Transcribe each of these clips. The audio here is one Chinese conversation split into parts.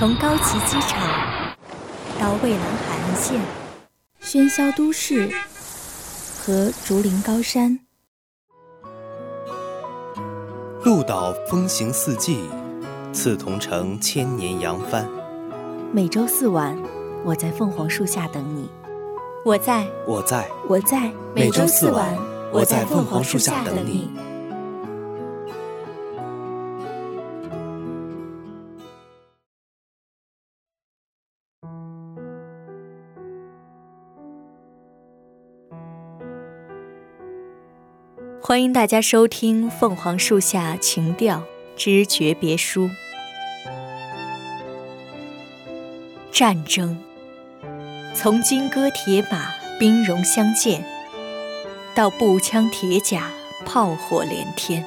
从高崎机场到蔚蓝海岸线，喧嚣都市和竹林高山，鹿岛风行四季，刺桐城千年扬帆。每周四晚，我在凤凰树下等你。我在，我在，我在。每周四晚，我在凤凰树下等你。欢迎大家收听《凤凰树下情调之诀别书》。战争，从金戈铁马、兵戎相见，到步枪铁甲、炮火连天。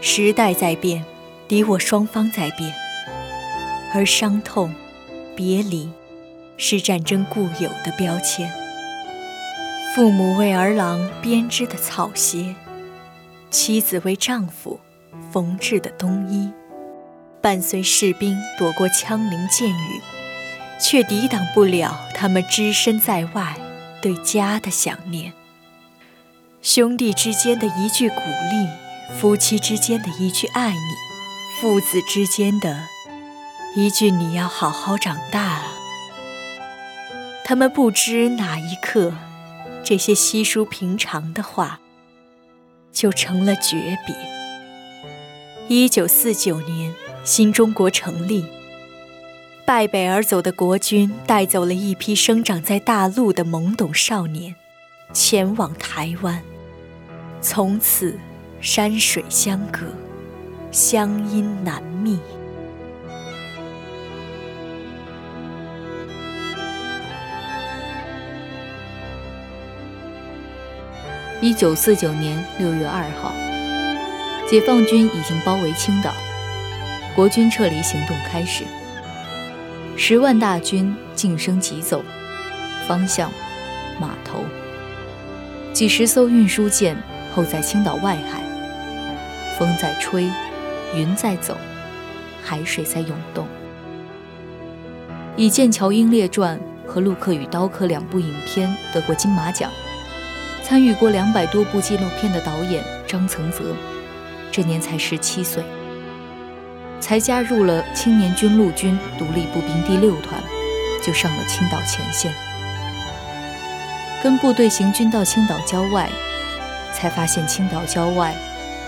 时代在变，敌我双方在变，而伤痛、别离，是战争固有的标签。父母为儿郎编织的草鞋，妻子为丈夫缝制的冬衣，伴随士兵躲过枪林箭雨，却抵挡不了他们只身在外对家的想念。兄弟之间的一句鼓励，夫妻之间的一句爱你，父子之间的一句你要好好长大！他们不知哪一刻。这些稀疏平常的话，就成了诀别。一九四九年，新中国成立，败北而走的国军带走了一批生长在大陆的懵懂少年，前往台湾。从此，山水相隔，乡音难觅。一九四九年六月二号，解放军已经包围青岛，国军撤离行动开始。十万大军晋升急走，方向码头。几十艘运输舰候在青岛外海，风在吹，云在走，海水在涌动。以《剑桥英烈传》和《陆克与刀客》两部影片得过金马奖。参与过两百多部纪录片的导演张曾泽，这年才十七岁，才加入了青年军陆军独立步兵第六团，就上了青岛前线。跟部队行军到青岛郊外，才发现青岛郊外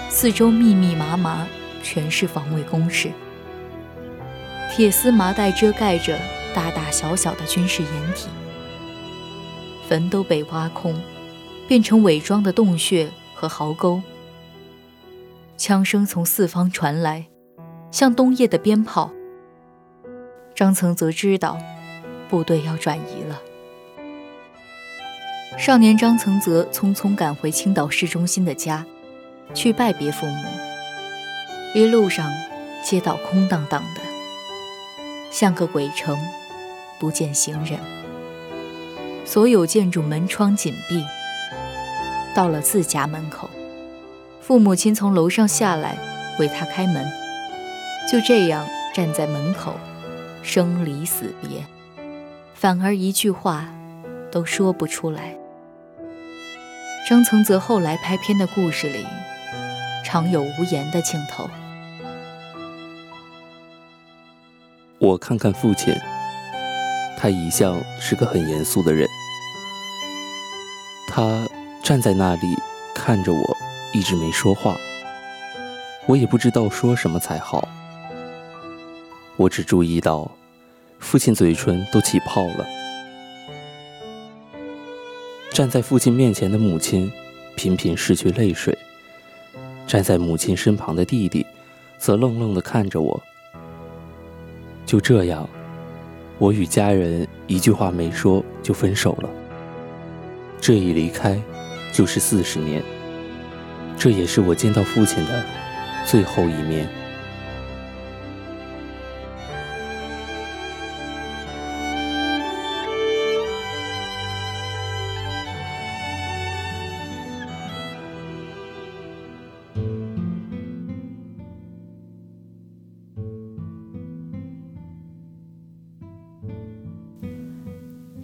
四周密密麻麻全是防卫工事，铁丝麻袋遮盖着大大小小的军事掩体，坟都被挖空。变成伪装的洞穴和壕沟，枪声从四方传来，像冬夜的鞭炮。张曾泽知道，部队要转移了。少年张曾泽匆匆赶回青岛市中心的家，去拜别父母。一路上，街道空荡荡的，像个鬼城，不见行人。所有建筑门窗紧闭。到了自家门口，父母亲从楼上下来为他开门，就这样站在门口，生离死别，反而一句话都说不出来。张曾泽后来拍片的故事里，常有无言的镜头。我看看父亲，他一向是个很严肃的人，他。站在那里看着我，一直没说话。我也不知道说什么才好。我只注意到，父亲嘴唇都起泡了。站在父亲面前的母亲，频频拭去泪水。站在母亲身旁的弟弟，则愣愣地看着我。就这样，我与家人一句话没说就分手了。这一离开。就是四十年这也是我见到父亲的最后一面。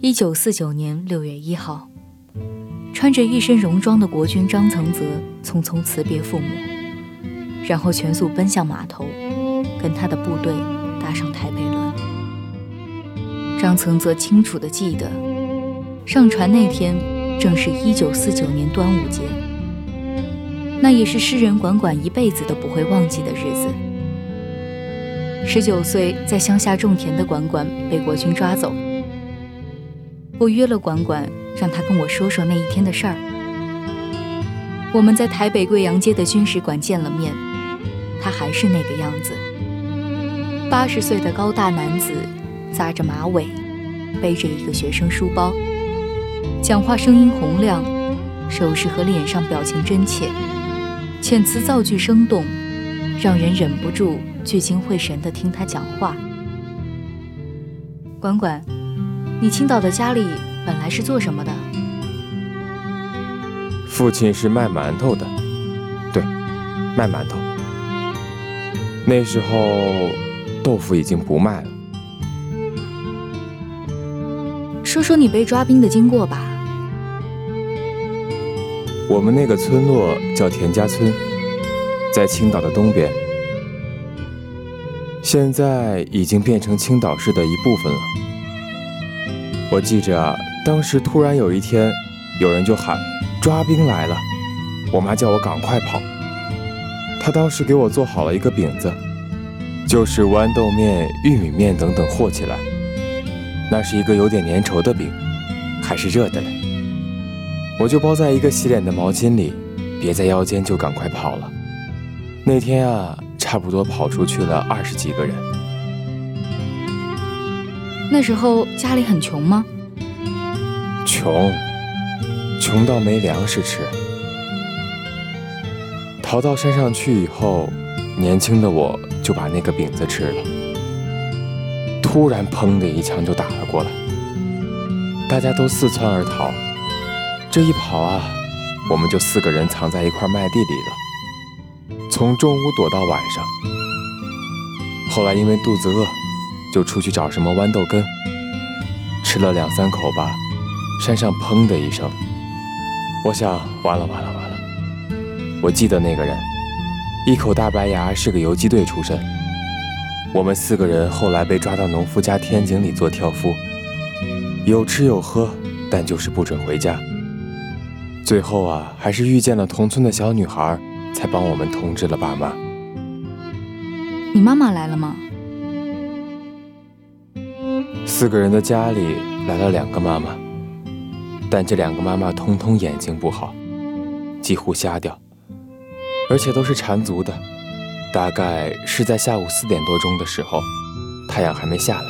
一九四九年六月一号穿着一身戎装的国君张曾泽匆匆辞别父母，然后全速奔向码头，跟他的部队搭上台北轮。张曾泽清楚地记得，上船那天正是一九四九年端午节，那也是诗人管管一辈子都不会忘记的日子。十九岁在乡下种田的管管被国军抓走。我约了管管，让他跟我说说那一天的事儿。我们在台北贵阳街的军事馆见了面，他还是那个样子，八十岁的高大男子，扎着马尾，背着一个学生书包，讲话声音洪亮，手势和脸上表情真切，遣词造句生动，让人忍不住聚精会神地听他讲话。管管。你青岛的家里本来是做什么的？父亲是卖馒头的，对，卖馒头。那时候豆腐已经不卖了。说说你被抓兵的经过吧。我们那个村落叫田家村，在青岛的东边，现在已经变成青岛市的一部分了。我记着，当时突然有一天，有人就喊“抓兵来了”，我妈叫我赶快跑。她当时给我做好了一个饼子，就是豌豆面、玉米面等等和起来，那是一个有点粘稠的饼，还是热的嘞。我就包在一个洗脸的毛巾里，别在腰间，就赶快跑了。那天啊，差不多跑出去了二十几个人。那时候家里很穷吗？穷，穷到没粮食吃。逃到山上去以后，年轻的我就把那个饼子吃了。突然，砰的一枪就打了过来，大家都四窜而逃。这一跑啊，我们就四个人藏在一块麦地里了，从中午躲到晚上。后来因为肚子饿。就出去找什么豌豆根，吃了两三口吧，山上砰的一声，我想完了完了完了。我记得那个人，一口大白牙，是个游击队出身。我们四个人后来被抓到农夫家天井里做挑夫，有吃有喝，但就是不准回家。最后啊，还是遇见了同村的小女孩，才帮我们通知了爸妈。你妈妈来了吗？四个人的家里来了两个妈妈，但这两个妈妈通通眼睛不好，几乎瞎掉，而且都是缠足的。大概是在下午四点多钟的时候，太阳还没下来。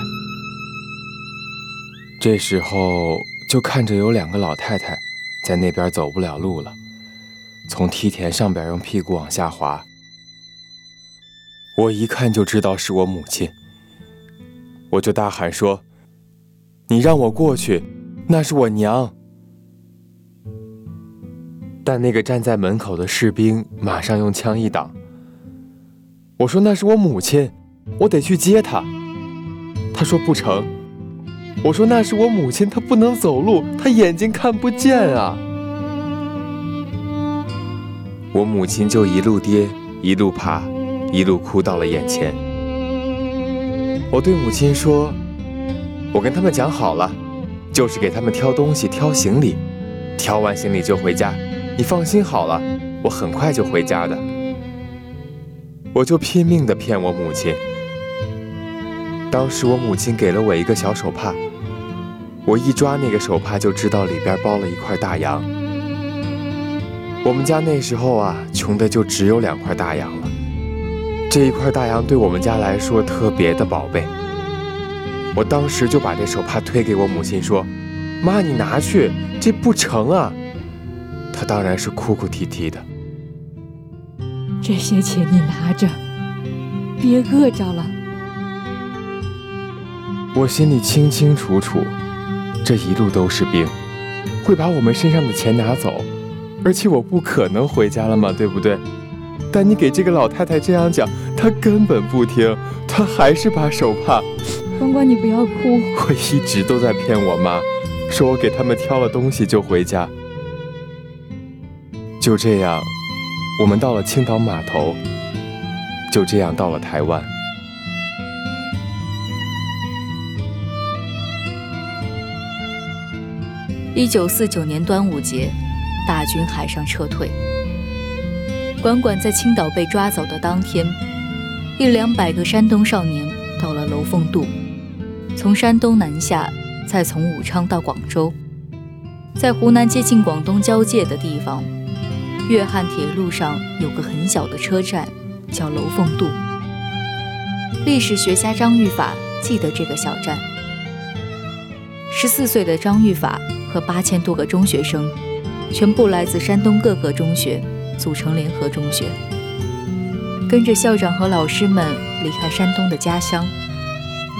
这时候就看着有两个老太太在那边走不了路了，从梯田上边用屁股往下滑。我一看就知道是我母亲，我就大喊说。你让我过去，那是我娘。但那个站在门口的士兵马上用枪一挡。我说那是我母亲，我得去接她。他说不成。我说那是我母亲，她不能走路，她眼睛看不见啊。我母亲就一路跌，一路爬，一路哭到了眼前。我对母亲说。我跟他们讲好了，就是给他们挑东西、挑行李，挑完行李就回家。你放心好了，我很快就回家的。我就拼命的骗我母亲。当时我母亲给了我一个小手帕，我一抓那个手帕就知道里边包了一块大洋。我们家那时候啊，穷的就只有两块大洋了。这一块大洋对我们家来说特别的宝贝。我当时就把这手帕推给我母亲，说：“妈，你拿去，这不成啊！”她当然是哭哭啼啼的。这些钱你拿着，别饿着了。我心里清清楚楚，这一路都是兵，会把我们身上的钱拿走，而且我不可能回家了嘛，对不对？但你给这个老太太这样讲，她根本不听，她还是把手帕。关关，你不要哭。我一直都在骗我妈，说我给他们挑了东西就回家。就这样，我们到了青岛码头，就这样到了台湾。一九四九年端午节，大军海上撤退。管管在青岛被抓走的当天，一两百个山东少年到了楼凤渡，从山东南下，再从武昌到广州，在湖南接近广东交界的地方，粤汉铁路上有个很小的车站，叫楼凤渡。历史学家张玉法记得这个小站。十四岁的张玉法。和八千多个中学生，全部来自山东各个中学，组成联合中学，跟着校长和老师们离开山东的家乡，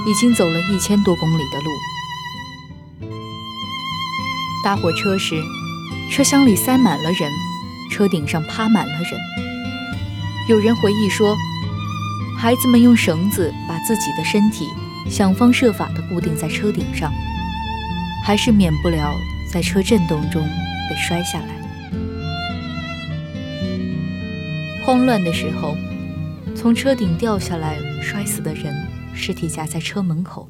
已经走了一千多公里的路。搭火车时，车厢里塞满了人，车顶上趴满了人。有人回忆说，孩子们用绳子把自己的身体想方设法地固定在车顶上。还是免不了在车震动中被摔下来。慌乱的时候，从车顶掉下来摔死的人，尸体夹在车门口，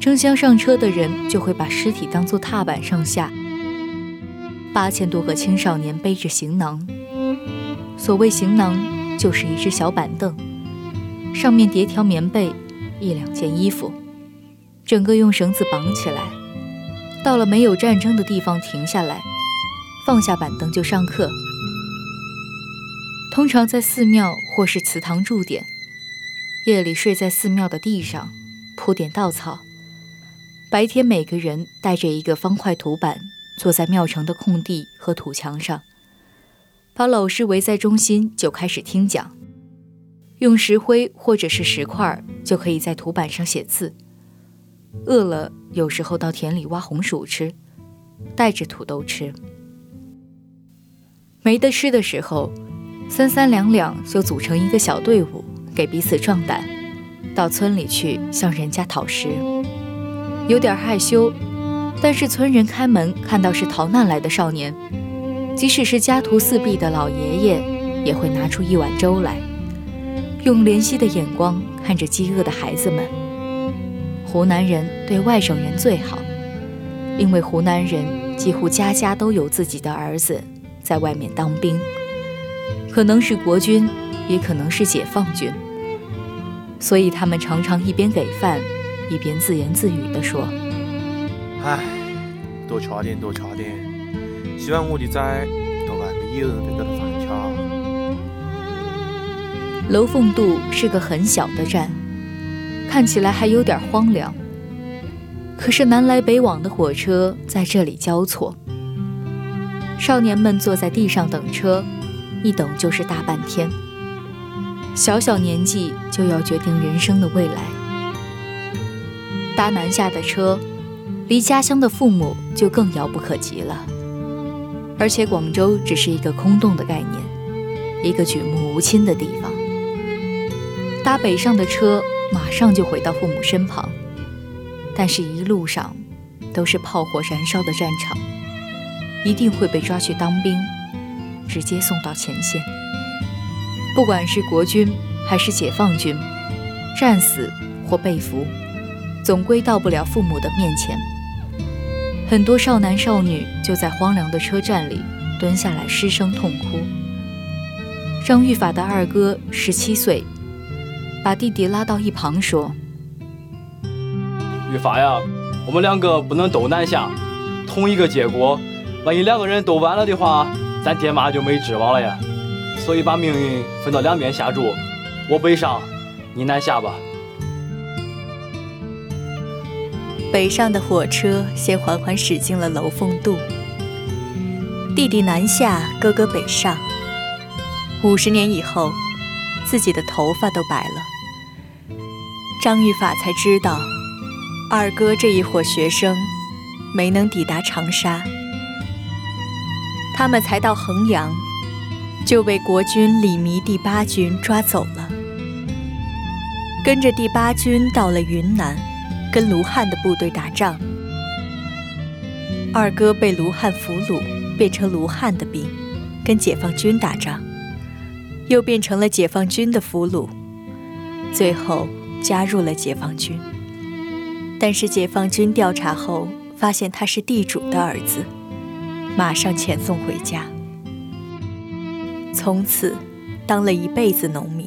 争相上车的人就会把尸体当作踏板上下。八千多个青少年背着行囊，所谓行囊就是一只小板凳，上面叠条棉被，一两件衣服，整个用绳子绑起来。到了没有战争的地方，停下来，放下板凳就上课。通常在寺庙或是祠堂驻点，夜里睡在寺庙的地上，铺点稻草。白天每个人带着一个方块土板，坐在庙城的空地和土墙上，把老师围在中心，就开始听讲。用石灰或者是石块，就可以在土板上写字。饿了，有时候到田里挖红薯吃，带着土豆吃。没得吃的时候，三三两两就组成一个小队伍，给彼此壮胆，到村里去向人家讨食。有点害羞，但是村人开门看到是逃难来的少年，即使是家徒四壁的老爷爷，也会拿出一碗粥来，用怜惜的眼光看着饥饿的孩子们。湖南人对外省人最好，因为湖南人几乎家家都有自己的儿子在外面当兵，可能是国军，也可能是解放军，所以他们常常一边给饭，一边自言自语地说：“唉，多吃点，多吃点，希望我的仔到外面有人给他饭吃。”楼凤渡是个很小的站。看起来还有点荒凉，可是南来北往的火车在这里交错。少年们坐在地上等车，一等就是大半天。小小年纪就要决定人生的未来。搭南下的车，离家乡的父母就更遥不可及了。而且广州只是一个空洞的概念，一个举目无亲的地方。搭北上的车。马上就回到父母身旁，但是，一路上都是炮火燃烧的战场，一定会被抓去当兵，直接送到前线。不管是国军还是解放军，战死或被俘，总归到不了父母的面前。很多少男少女就在荒凉的车站里蹲下来失声痛哭。张玉法的二哥十七岁。把弟弟拉到一旁说：“玉发呀，我们两个不能都南下，同一个结果，万一两个人都完了的话，咱爹妈就没指望了呀。所以把命运分到两边下注，我北上，你南下吧。”北上的火车先缓缓驶进了楼凤渡。弟弟南下，哥哥北上。五十年以后，自己的头发都白了。张玉法才知道，二哥这一伙学生没能抵达长沙，他们才到衡阳，就被国军李弥第八军抓走了。跟着第八军到了云南，跟卢汉的部队打仗。二哥被卢汉俘虏，变成卢汉的兵，跟解放军打仗，又变成了解放军的俘虏，最后加入了解放军。但是解放军调查后发现他是地主的儿子，马上遣送回家，从此当了一辈子农民。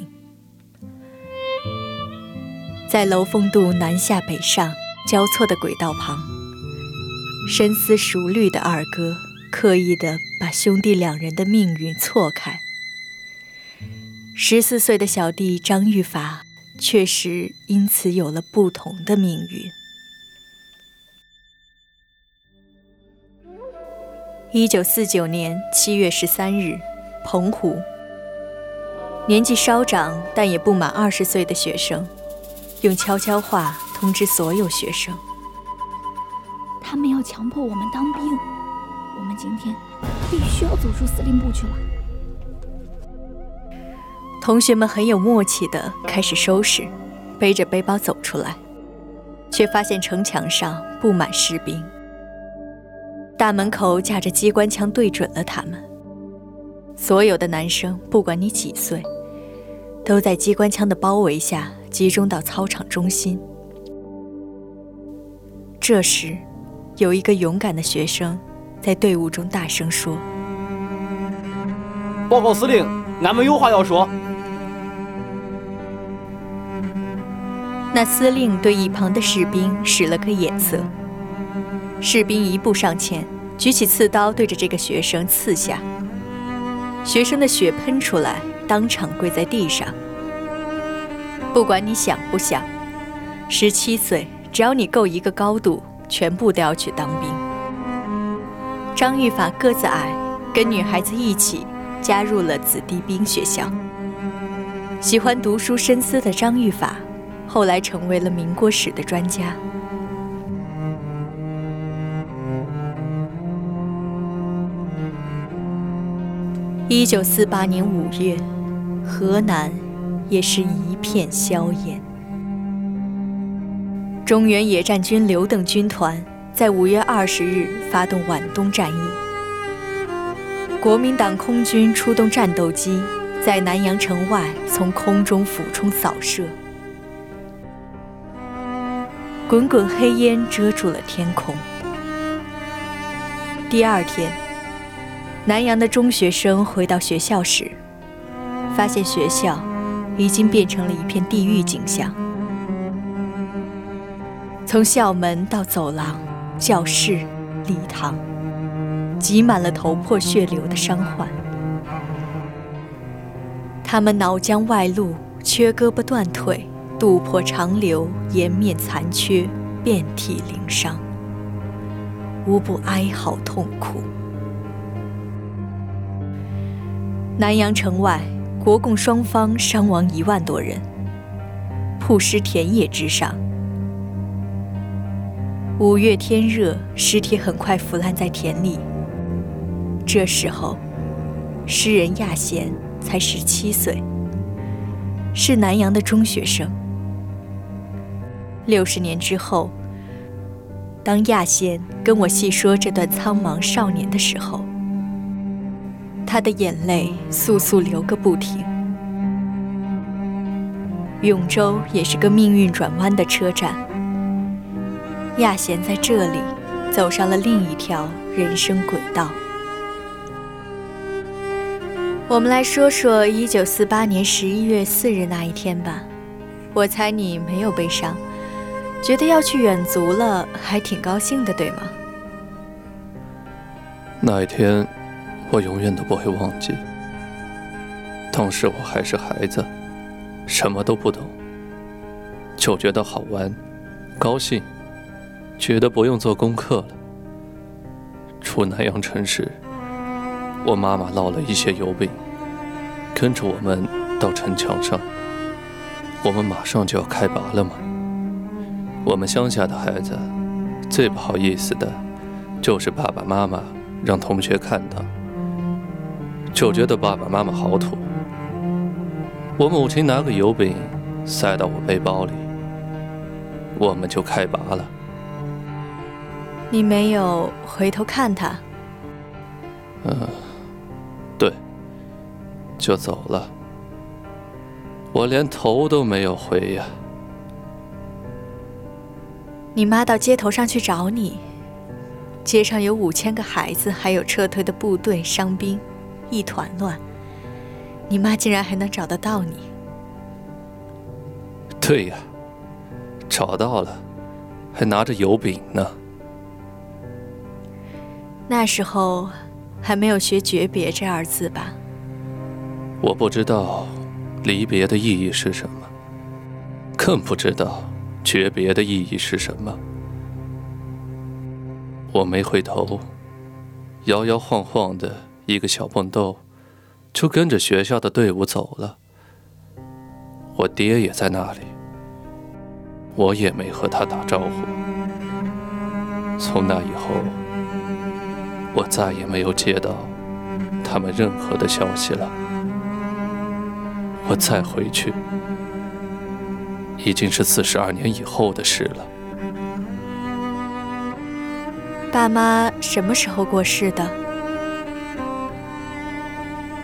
在楼凤渡南下北上交错的轨道旁。深思熟虑的二哥，刻意的把兄弟两人的命运错开。十四岁的小弟张玉法，确实因此有了不同的命运。一九四九年七月十三日，澎湖，年纪稍长但也不满二十岁的学生，用悄悄话通知所有学生。他们要强迫我们当兵，我们今天必须要走出司令部去了。同学们很有默契的开始收拾，背着背包走出来，却发现城墙上布满士兵，大门口架着机关枪对准了他们。所有的男生，不管你几岁，都在机关枪的包围下集中到操场中心。这时。有一个勇敢的学生，在队伍中大声说：“报告司令，俺们有话要说。”那司令对一旁的士兵使了个眼色，士兵一步上前，举起刺刀对着这个学生刺下。学生的血喷出来，当场跪在地上。不管你想不想，十七岁，只要你够一个高度。全部都要去当兵。张玉法个子矮，跟女孩子一起加入了子弟兵学校。喜欢读书深思的张玉法，后来成为了民国史的专家。一九四八年五月，河南也是一片硝烟。中原野战军刘邓军团在五月二十日发动皖东战役，国民党空军出动战斗机，在南阳城外从空中俯冲扫射，滚滚黑烟遮住了天空。第二天，南阳的中学生回到学校时，发现学校已经变成了一片地狱景象。从校门到走廊、教室、礼堂，挤满了头破血流的伤患。他们脑浆外露，缺胳膊断腿，肚破肠流，颜面残缺，遍体鳞伤，无不哀嚎痛苦。南阳城外，国共双方伤亡一万多人，曝尸田野之上。五月天热，尸体很快腐烂在田里。这时候，诗人亚贤才十七岁，是南阳的中学生。六十年之后，当亚贤跟我细说这段苍茫少年的时候，他的眼泪簌簌流个不停。永州也是个命运转弯的车站。亚贤在这里走上了另一条人生轨道。我们来说说一九四八年十一月四日那一天吧。我猜你没有悲伤，觉得要去远足了，还挺高兴的，对吗？那一天，我永远都不会忘记。当时我还是孩子，什么都不懂，就觉得好玩，高兴。觉得不用做功课了。出南阳城时，我妈妈烙了一些油饼，跟着我们到城墙上。我们马上就要开拔了嘛。我们乡下的孩子，最不好意思的，就是爸爸妈妈让同学看到，就觉得爸爸妈妈好土。我母亲拿个油饼塞到我背包里，我们就开拔了。你没有回头看他？嗯，对，就走了。我连头都没有回呀。你妈到街头上去找你，街上有五千个孩子，还有撤退的部队、伤兵，一团乱。你妈竟然还能找得到你？对呀，找到了，还拿着油饼呢。那时候还没有学诀别这二字吧？我不知道离别的意义是什么，更不知道诀别的意义是什么。我没回头，摇摇晃晃的一个小蹦豆，就跟着学校的队伍走了。我爹也在那里，我也没和他打招呼。从那以后。我再也没有接到他们任何的消息了。我再回去，已经是四十二年以后的事了。爸妈什么时候过世的？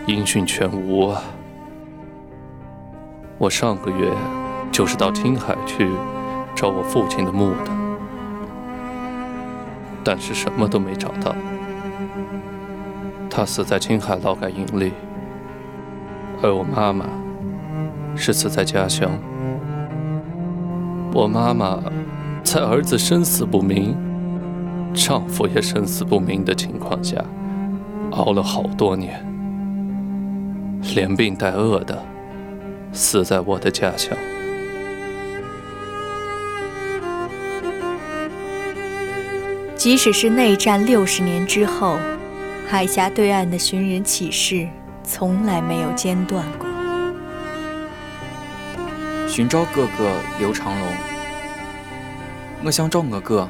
音讯全无啊！我上个月就是到青海去找我父亲的墓的，但是什么都没找到。他死在青海劳改营里，而我妈妈是死在家乡。我妈妈在儿子生死不明、丈夫也生死不明的情况下，熬了好多年，连病带饿的死在我的家乡。即使是内战六十年之后。海峡对岸的寻人启事从来没有间断过。寻找哥哥刘长龙，我想找我哥。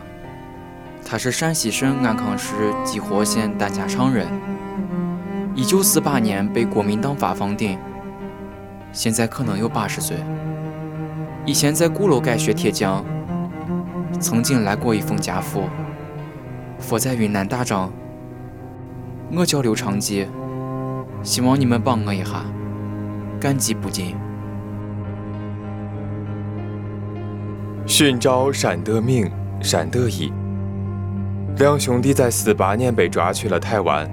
他是陕西省安康市集合县丹家场人，一九四八年被国民党发放顶，现在可能有八十岁。以前在鼓楼街学铁匠，曾经来过一封家父，父在云南打仗。我叫刘长吉，希望你们帮我一下，感激不尽。寻找单德明、单德义，两兄弟在四八年被抓去了台湾，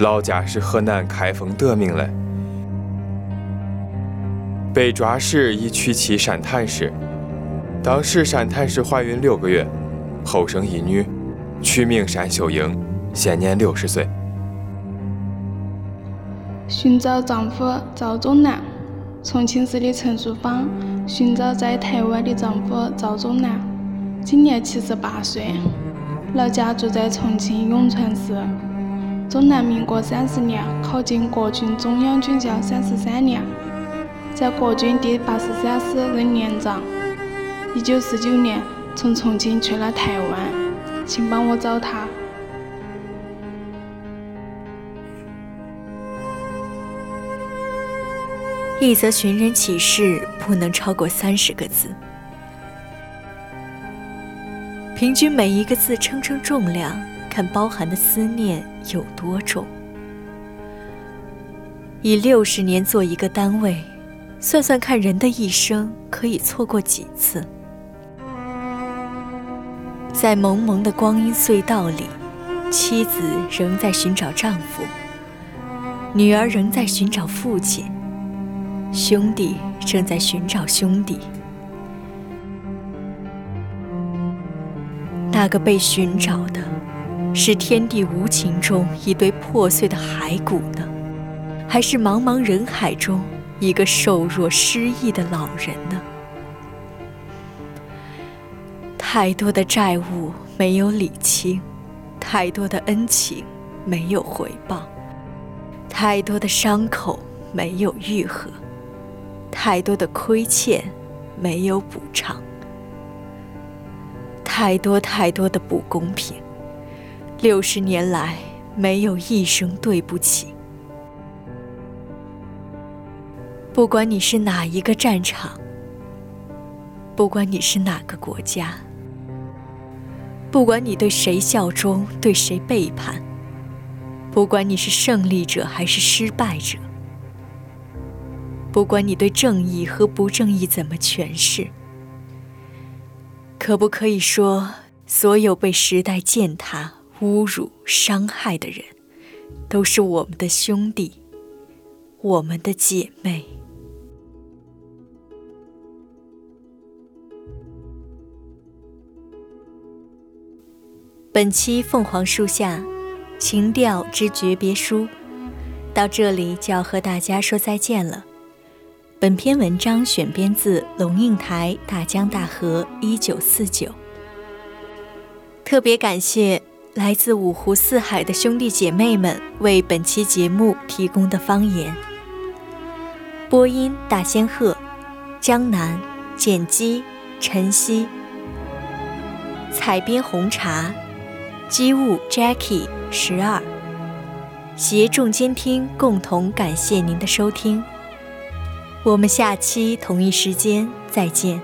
老家是河南开封德明嘞。被抓时已娶妻单坦氏，当时单坦氏怀孕六个月，后生一女，取名单秀英，现年六十岁。寻找丈夫赵忠南，重庆市的陈淑芳寻找在台湾的丈夫赵忠南，今年七十八岁，老家住在重庆永川市。中南民国三十年考进国军中央军校三十三年，在国军第八十三师任连长。一九四九年从重庆去了台湾，请帮我找他。一则寻人启事不能超过三十个字，平均每一个字称称重量，看包含的思念有多重。以六十年做一个单位，算算看人的一生可以错过几次。在蒙蒙的光阴隧道里，妻子仍在寻找丈夫，女儿仍在寻找父亲。兄弟正在寻找兄弟，那个被寻找的，是天地无情中一堆破碎的骸骨呢，还是茫茫人海中一个瘦弱失意的老人呢？太多的债务没有理清，太多的恩情没有回报，太多的伤口没有愈合。太多的亏欠，没有补偿；太多太多的不公平，六十年来没有一声对不起。不管你是哪一个战场，不管你是哪个国家，不管你对谁效忠，对谁背叛，不管你是胜利者还是失败者，不管你对正义和不正义怎么诠释，可不可以说，所有被时代践踏、侮辱、伤害的人，都是我们的兄弟，我们的姐妹？本期《凤凰树下情调之诀别书》到这里就要和大家说再见了。本篇文章选编自龙应台《大江大河一九四九》，特别感谢来自五湖四海的兄弟姐妹们为本期节目提供的方言。播音：大仙鹤、江南、剪辑：晨曦、采编：红茶。机务 Jackie 十二，协众监听，共同感谢您的收听。我们下期同一时间再见。